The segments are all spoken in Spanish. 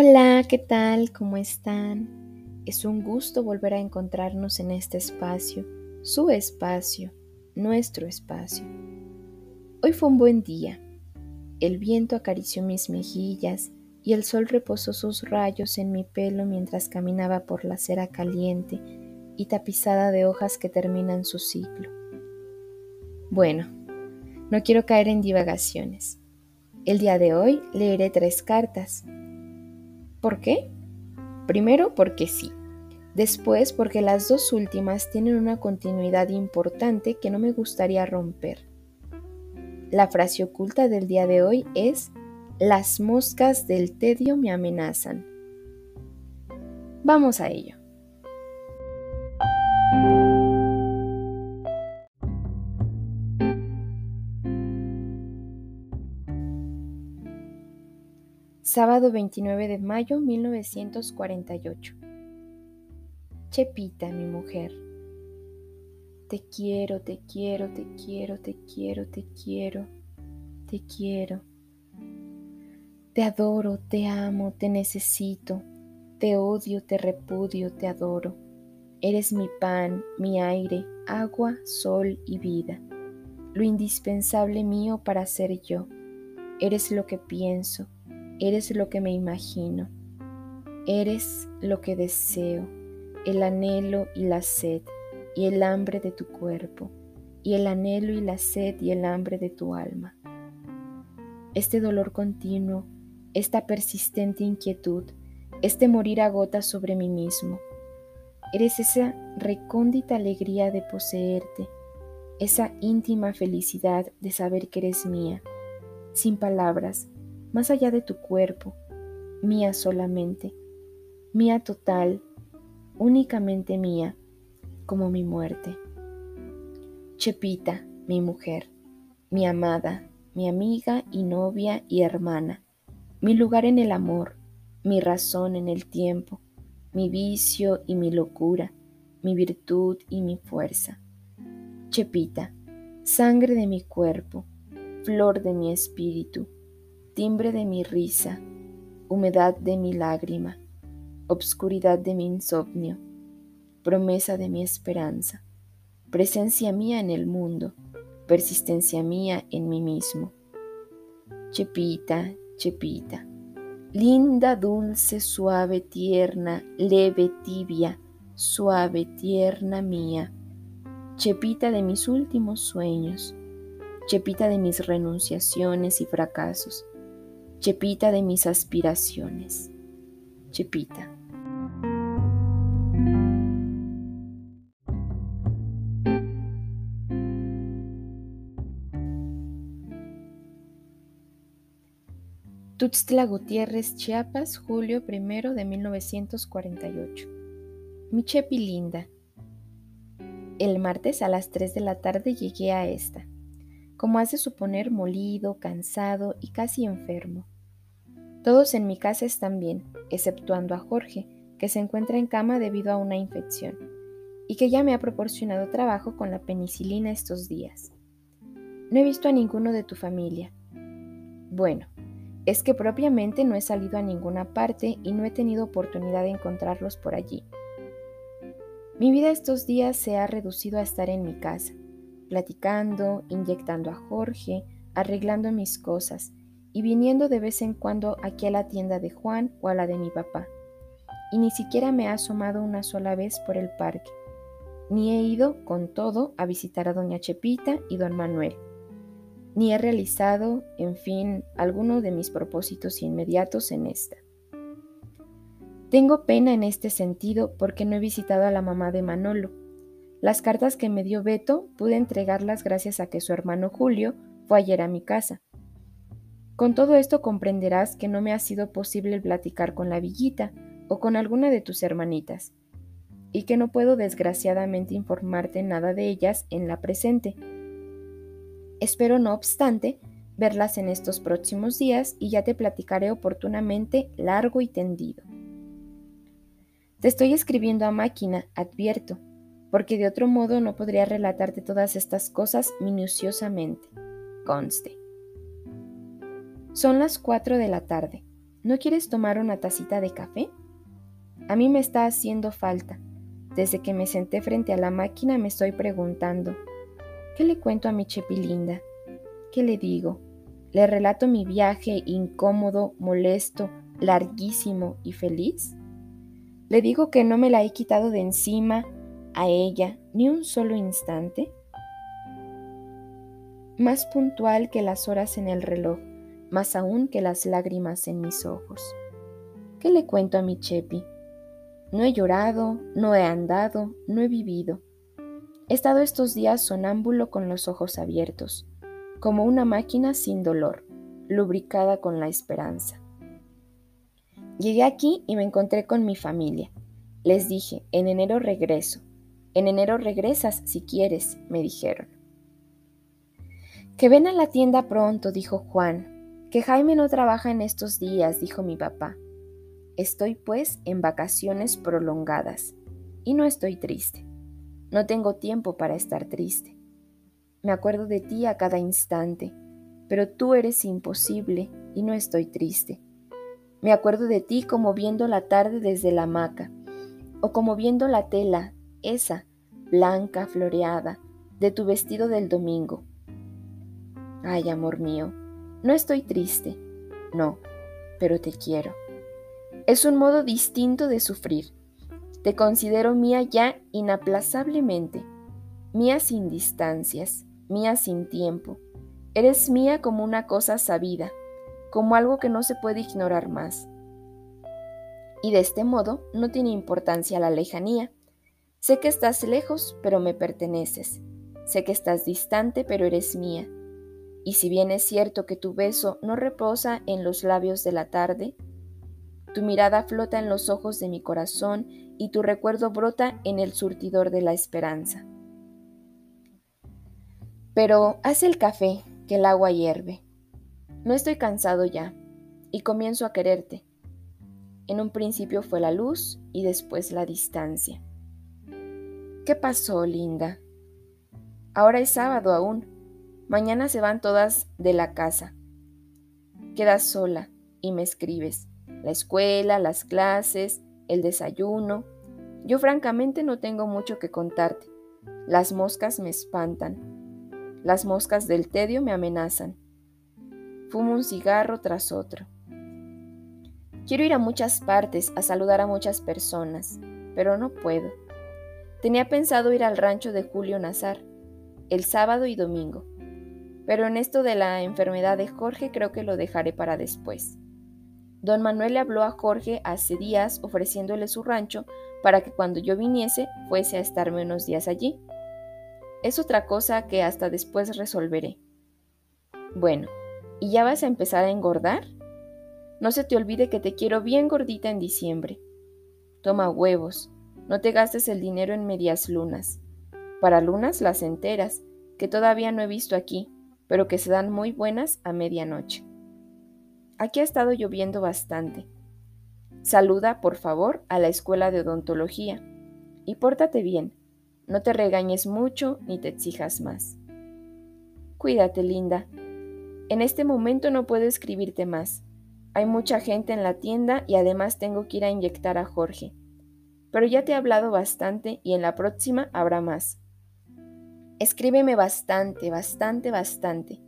Hola, ¿qué tal? ¿Cómo están? Es un gusto volver a encontrarnos en este espacio, su espacio, nuestro espacio. Hoy fue un buen día. El viento acarició mis mejillas y el sol reposó sus rayos en mi pelo mientras caminaba por la acera caliente y tapizada de hojas que terminan su ciclo. Bueno, no quiero caer en divagaciones. El día de hoy leeré tres cartas ¿Por qué? Primero porque sí. Después porque las dos últimas tienen una continuidad importante que no me gustaría romper. La frase oculta del día de hoy es Las moscas del tedio me amenazan. Vamos a ello. Sábado 29 de mayo 1948. Chepita, mi mujer. Te quiero, te quiero, te quiero, te quiero, te quiero, te quiero. Te adoro, te amo, te necesito. Te odio, te repudio, te adoro. Eres mi pan, mi aire, agua, sol y vida. Lo indispensable mío para ser yo. Eres lo que pienso Eres lo que me imagino. Eres lo que deseo, el anhelo y la sed y el hambre de tu cuerpo, y el anhelo y la sed y el hambre de tu alma. Este dolor continuo, esta persistente inquietud, este morir agota sobre mí mismo. Eres esa recóndita alegría de poseerte, esa íntima felicidad de saber que eres mía, sin palabras, más allá de tu cuerpo, mía solamente, mía total, únicamente mía, como mi muerte. Chepita, mi mujer, mi amada, mi amiga y novia y hermana, mi lugar en el amor, mi razón en el tiempo, mi vicio y mi locura, mi virtud y mi fuerza. Chepita, sangre de mi cuerpo, flor de mi espíritu, timbre de mi risa, humedad de mi lágrima, obscuridad de mi insomnio, promesa de mi esperanza, presencia mía en el mundo, persistencia mía en mí mismo. Chepita, Chepita, linda, dulce, suave, tierna, leve, tibia, suave, tierna mía, Chepita de mis últimos sueños, Chepita de mis renunciaciones y fracasos, Chepita de mis aspiraciones. Chepita. Tuxtla Gutiérrez, Chiapas, julio 1 de 1948. Mi Chepi linda. El martes a las 3 de la tarde llegué a esta como has de suponer molido, cansado y casi enfermo. Todos en mi casa están bien, exceptuando a Jorge, que se encuentra en cama debido a una infección, y que ya me ha proporcionado trabajo con la penicilina estos días. No he visto a ninguno de tu familia. Bueno, es que propiamente no he salido a ninguna parte y no he tenido oportunidad de encontrarlos por allí. Mi vida estos días se ha reducido a estar en mi casa, platicando, inyectando a Jorge, arreglando mis cosas y viniendo de vez en cuando aquí a la tienda de Juan o a la de mi papá. Y ni siquiera me ha asomado una sola vez por el parque, ni he ido, con todo, a visitar a doña Chepita y don Manuel, ni he realizado, en fin, alguno de mis propósitos inmediatos en esta. Tengo pena en este sentido porque no he visitado a la mamá de Manolo, las cartas que me dio Beto pude entregarlas gracias a que su hermano Julio fue ayer a mi casa. Con todo esto comprenderás que no me ha sido posible platicar con la villita o con alguna de tus hermanitas, y que no puedo desgraciadamente informarte nada de ellas en la presente. Espero, no obstante, verlas en estos próximos días y ya te platicaré oportunamente largo y tendido. Te estoy escribiendo a máquina, advierto, porque de otro modo no podría relatarte todas estas cosas minuciosamente. Conste. Son las cuatro de la tarde. ¿No quieres tomar una tacita de café? A mí me está haciendo falta. Desde que me senté frente a la máquina me estoy preguntando, ¿qué le cuento a mi Chepilinda? ¿Qué le digo? ¿Le relato mi viaje incómodo, molesto, larguísimo y feliz? ¿Le digo que no me la he quitado de encima a ella ni un solo instante? Más puntual que las horas en el reloj, más aún que las lágrimas en mis ojos. ¿Qué le cuento a mi Chepi? No he llorado, no he andado, no he vivido. He estado estos días sonámbulo con los ojos abiertos, como una máquina sin dolor, lubricada con la esperanza. Llegué aquí y me encontré con mi familia. Les dije, en enero regreso. En enero regresas si quieres, me dijeron. Que ven a la tienda pronto, dijo Juan. Que Jaime no trabaja en estos días, dijo mi papá. Estoy pues en vacaciones prolongadas y no estoy triste. No tengo tiempo para estar triste. Me acuerdo de ti a cada instante, pero tú eres imposible y no estoy triste. Me acuerdo de ti como viendo la tarde desde la hamaca, o como viendo la tela, esa, blanca, floreada, de tu vestido del domingo. Ay, amor mío, no estoy triste, no, pero te quiero. Es un modo distinto de sufrir. Te considero mía ya inaplazablemente, mía sin distancias, mía sin tiempo. Eres mía como una cosa sabida, como algo que no se puede ignorar más. Y de este modo no tiene importancia la lejanía. Sé que estás lejos, pero me perteneces. Sé que estás distante, pero eres mía. Y si bien es cierto que tu beso no reposa en los labios de la tarde, tu mirada flota en los ojos de mi corazón y tu recuerdo brota en el surtidor de la esperanza. Pero haz el café, que el agua hierve. No estoy cansado ya, y comienzo a quererte. En un principio fue la luz y después la distancia. ¿Qué pasó, linda? Ahora es sábado aún. Mañana se van todas de la casa. Quedas sola y me escribes la escuela, las clases, el desayuno. Yo francamente no tengo mucho que contarte. Las moscas me espantan. Las moscas del tedio me amenazan. Fumo un cigarro tras otro. Quiero ir a muchas partes a saludar a muchas personas, pero no puedo. Tenía pensado ir al rancho de Julio Nazar, el sábado y domingo, pero en esto de la enfermedad de Jorge creo que lo dejaré para después. Don Manuel le habló a Jorge hace días ofreciéndole su rancho para que cuando yo viniese fuese a estarme unos días allí. Es otra cosa que hasta después resolveré. Bueno, ¿y ya vas a empezar a engordar? No se te olvide que te quiero bien gordita en diciembre. Toma huevos, no te gastes el dinero en medias lunas. Para lunas las enteras, que todavía no he visto aquí, pero que se dan muy buenas a medianoche. Aquí ha estado lloviendo bastante. Saluda, por favor, a la escuela de odontología. Y pórtate bien. No te regañes mucho ni te exijas más. Cuídate, linda. En este momento no puedo escribirte más. Hay mucha gente en la tienda y además tengo que ir a inyectar a Jorge. Pero ya te he hablado bastante y en la próxima habrá más. Escríbeme bastante, bastante, bastante.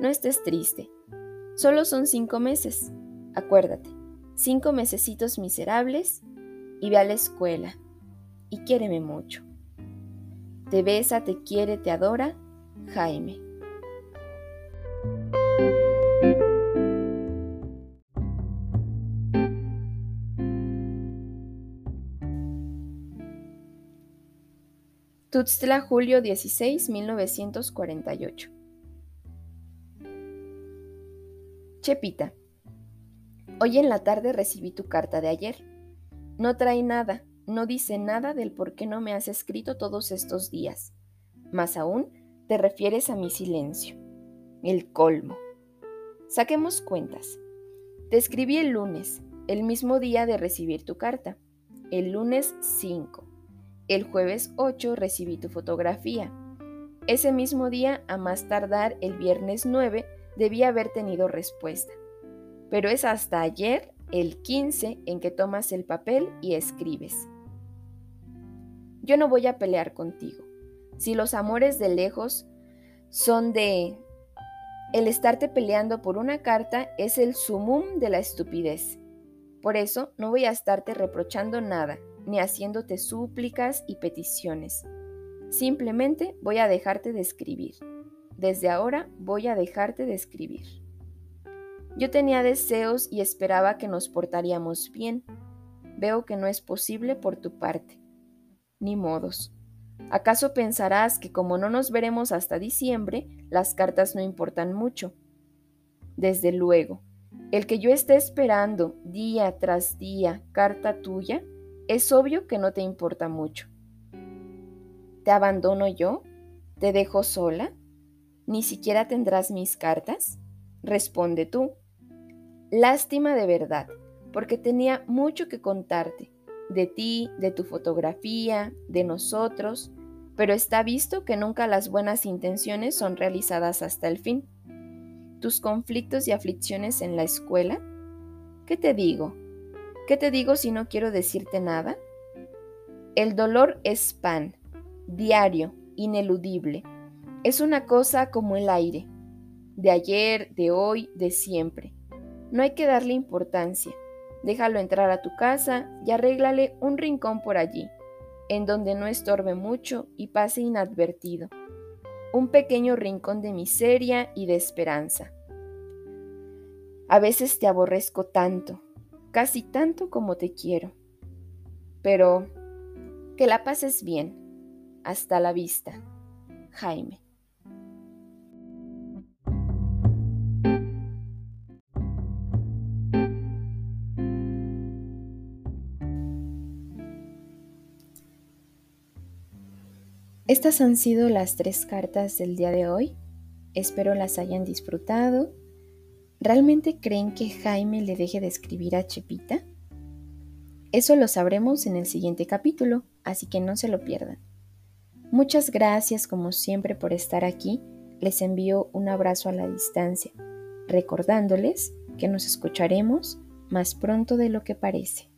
No estés triste. Solo son cinco meses. Acuérdate, cinco mesecitos miserables y ve a la escuela. Y quiéreme mucho. Te besa, te quiere, te adora, Jaime. Tuxtla, julio 16, 1948. Chepita, hoy en la tarde recibí tu carta de ayer. No trae nada, no dice nada del por qué no me has escrito todos estos días. Más aún, te refieres a mi silencio. El colmo. Saquemos cuentas. Te escribí el lunes, el mismo día de recibir tu carta. El lunes 5. El jueves 8 recibí tu fotografía. Ese mismo día, a más tardar el viernes 9, debía haber tenido respuesta. pero es hasta ayer, el 15, en que tomas el papel y escribes. Yo no voy a pelear contigo. Si los amores de lejos son de... El estarte peleando por una carta es el sumum de la estupidez. Por eso no voy a estarte reprochando nada, ni haciéndote súplicas y peticiones. Simplemente voy a dejarte de escribir. Desde ahora voy a dejarte de escribir. Yo tenía deseos y esperaba que nos portaríamos bien. Veo que no es posible por tu parte. Ni modos. ¿Acaso pensarás que como no nos veremos hasta diciembre, las cartas no importan mucho? Desde luego, el que yo esté esperando día tras día carta tuya, es obvio que no te importa mucho. ¿Te abandono yo? ¿Te dejo sola? ¿Ni siquiera tendrás mis cartas? Responde tú. Lástima de verdad, porque tenía mucho que contarte, de ti, de tu fotografía, de nosotros, pero está visto que nunca las buenas intenciones son realizadas hasta el fin. ¿Tus conflictos y aflicciones en la escuela? ¿Qué te digo? ¿Qué te digo si no quiero decirte nada? El dolor es pan, diario, ineludible. Es una cosa como el aire, de ayer, de hoy, de siempre. No hay que darle importancia. Déjalo entrar a tu casa y arréglale un rincón por allí, en donde no estorbe mucho y pase inadvertido. Un pequeño rincón de miseria y de esperanza. A veces te aborrezco tanto, casi tanto como te quiero. Pero que la pases bien. Hasta la vista. Jaime. Estas han sido las tres cartas del día de hoy. Espero las hayan disfrutado. ¿Realmente creen que Jaime le deje de escribir a Chepita? Eso lo sabremos en el siguiente capítulo, así que no se lo pierdan. Muchas gracias como siempre por estar aquí. Les envío un abrazo a la distancia, recordándoles que nos escucharemos más pronto de lo que parece.